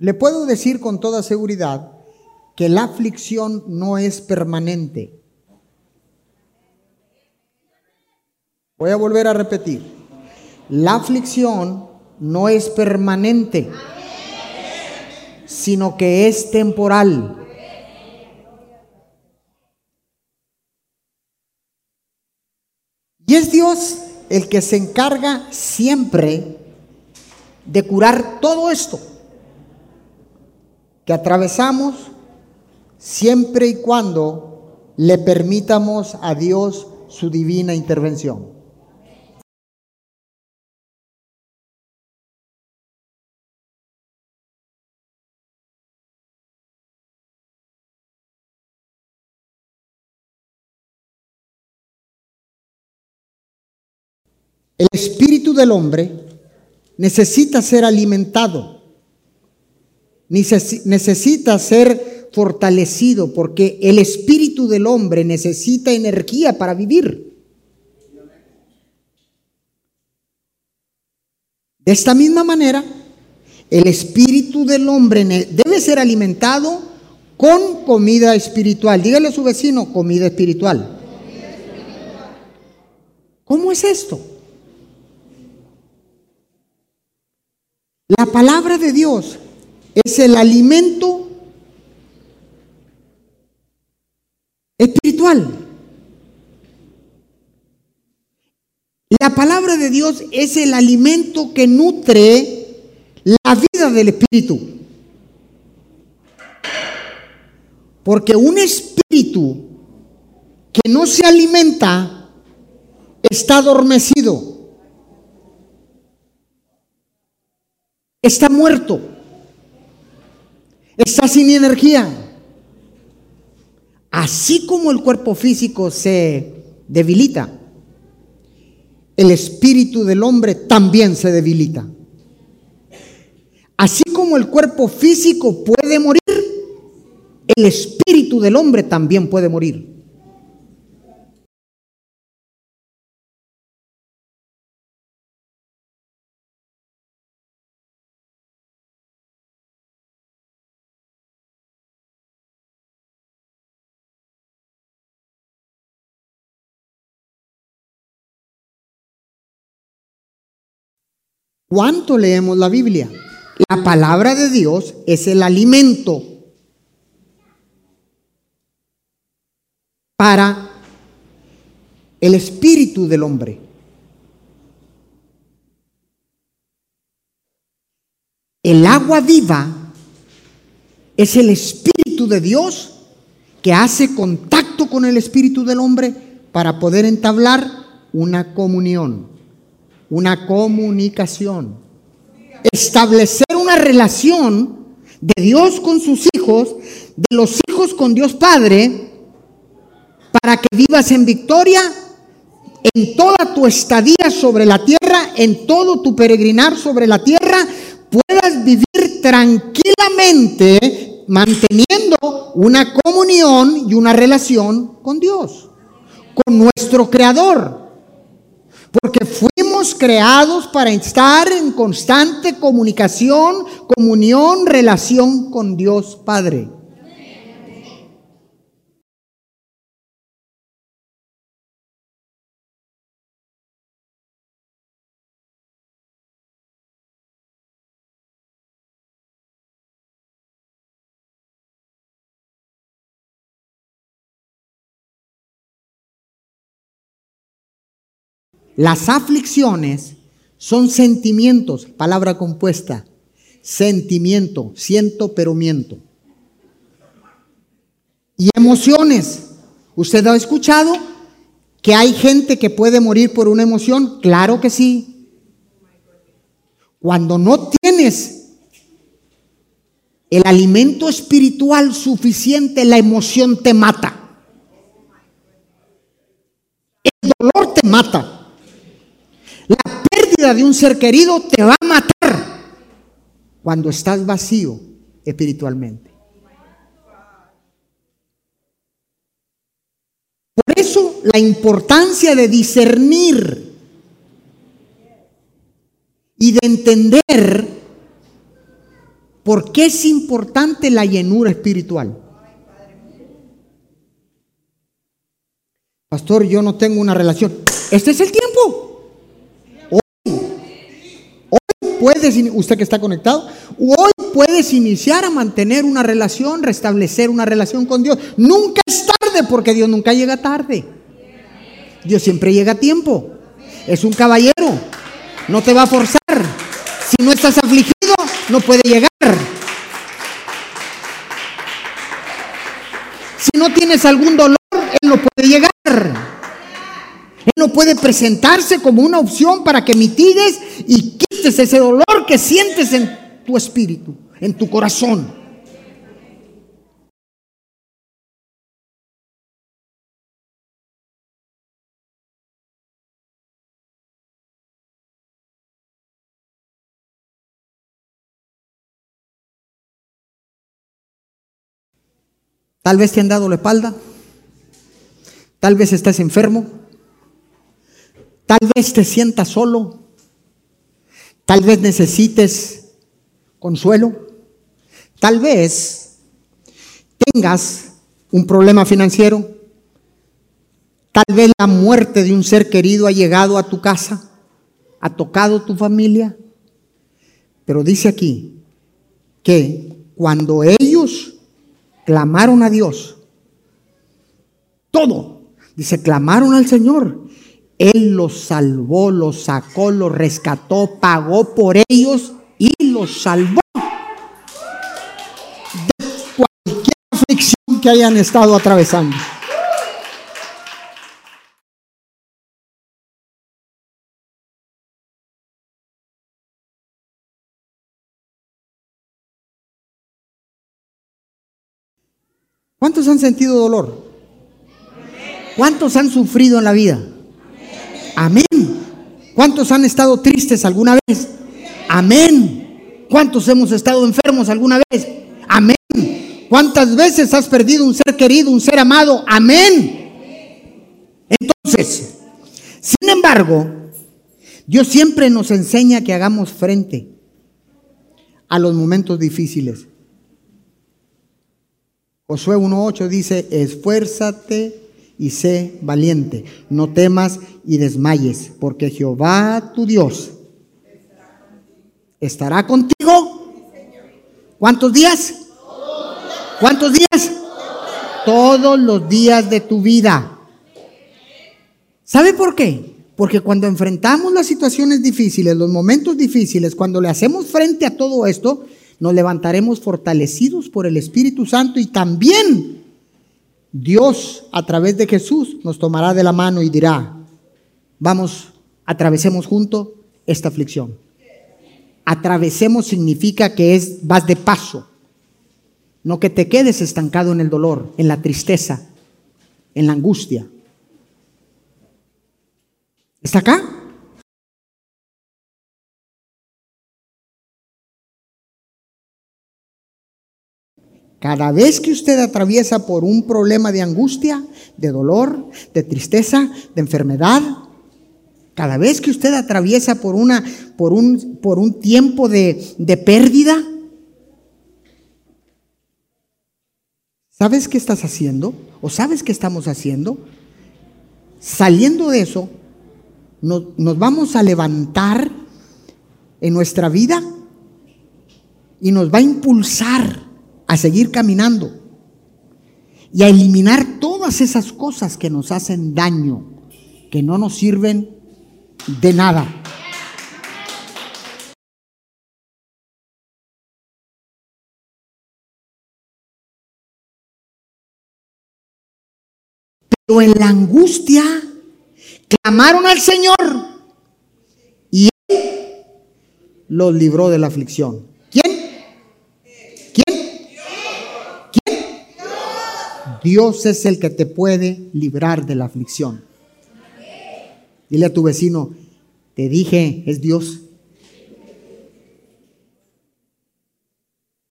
le puedo decir con toda seguridad que la aflicción no es permanente. Voy a volver a repetir. La aflicción no es permanente, sino que es temporal. Y es Dios el que se encarga siempre de curar todo esto que atravesamos siempre y cuando le permitamos a Dios su divina intervención. El espíritu del hombre necesita ser alimentado, necesita ser fortalecido, porque el espíritu del hombre necesita energía para vivir. De esta misma manera, el espíritu del hombre debe ser alimentado con comida espiritual. Dígale a su vecino, comida espiritual. ¿Cómo es esto? La palabra de Dios es el alimento espiritual. La palabra de Dios es el alimento que nutre la vida del espíritu. Porque un espíritu que no se alimenta está adormecido. está muerto, está sin energía. Así como el cuerpo físico se debilita, el espíritu del hombre también se debilita. Así como el cuerpo físico puede morir, el espíritu del hombre también puede morir. ¿Cuánto leemos la Biblia? La palabra de Dios es el alimento para el espíritu del hombre. El agua viva es el espíritu de Dios que hace contacto con el espíritu del hombre para poder entablar una comunión una comunicación, establecer una relación de Dios con sus hijos, de los hijos con Dios Padre, para que vivas en victoria en toda tu estadía sobre la tierra, en todo tu peregrinar sobre la tierra, puedas vivir tranquilamente manteniendo una comunión y una relación con Dios, con nuestro Creador. Porque fuimos creados para estar en constante comunicación, comunión, relación con Dios Padre. Las aflicciones son sentimientos, palabra compuesta. Sentimiento, siento pero miento. Y emociones. ¿Usted ha escuchado que hay gente que puede morir por una emoción? Claro que sí. Cuando no tienes el alimento espiritual suficiente, la emoción te mata. El dolor te mata. De un ser querido te va a matar cuando estás vacío espiritualmente. Por eso la importancia de discernir y de entender ¿Por qué es importante la llenura espiritual? Pastor, yo no tengo una relación. Este es el tiempo. Hoy, hoy puedes, usted que está conectado, hoy puedes iniciar a mantener una relación, restablecer una relación con Dios. Nunca es tarde porque Dios nunca llega tarde. Dios siempre llega a tiempo. Es un caballero. No te va a forzar. Si no estás afligido, no puede llegar. Si no tienes algún dolor, Él no puede llegar. No puede presentarse como una opción para que mitigues y quites ese dolor que sientes en tu espíritu, en tu corazón. Tal vez te han dado la espalda. Tal vez estás enfermo. Tal vez te sientas solo. Tal vez necesites consuelo. Tal vez tengas un problema financiero. Tal vez la muerte de un ser querido ha llegado a tu casa, ha tocado tu familia. Pero dice aquí que cuando ellos clamaron a Dios. Todo. Dice, clamaron al Señor. Él los salvó, los sacó, los rescató, pagó por ellos y los salvó de cualquier aflicción que hayan estado atravesando. ¿Cuántos han sentido dolor? ¿Cuántos han sufrido en la vida? Amén. ¿Cuántos han estado tristes alguna vez? Amén. ¿Cuántos hemos estado enfermos alguna vez? Amén. ¿Cuántas veces has perdido un ser querido, un ser amado? Amén. Entonces, sin embargo, Dios siempre nos enseña que hagamos frente a los momentos difíciles. Josué 1.8 dice, esfuérzate y sé valiente, no temas y desmayes, porque Jehová tu Dios estará contigo. ¿Cuántos días? ¿Cuántos días? Todos los días de tu vida. ¿Sabe por qué? Porque cuando enfrentamos las situaciones difíciles, los momentos difíciles, cuando le hacemos frente a todo esto, nos levantaremos fortalecidos por el Espíritu Santo y también Dios a través de Jesús nos tomará de la mano y dirá, vamos, atravesemos juntos esta aflicción. Atravesemos significa que es vas de paso, no que te quedes estancado en el dolor, en la tristeza, en la angustia. ¿Está acá? Cada vez que usted atraviesa por un problema de angustia, de dolor, de tristeza, de enfermedad, cada vez que usted atraviesa por, una, por, un, por un tiempo de, de pérdida, ¿sabes qué estás haciendo? ¿O sabes qué estamos haciendo? Saliendo de eso, nos, nos vamos a levantar en nuestra vida y nos va a impulsar a seguir caminando y a eliminar todas esas cosas que nos hacen daño, que no nos sirven de nada. Pero en la angustia clamaron al Señor y Él los libró de la aflicción. Dios es el que te puede librar de la aflicción. Dile a tu vecino, te dije, es Dios.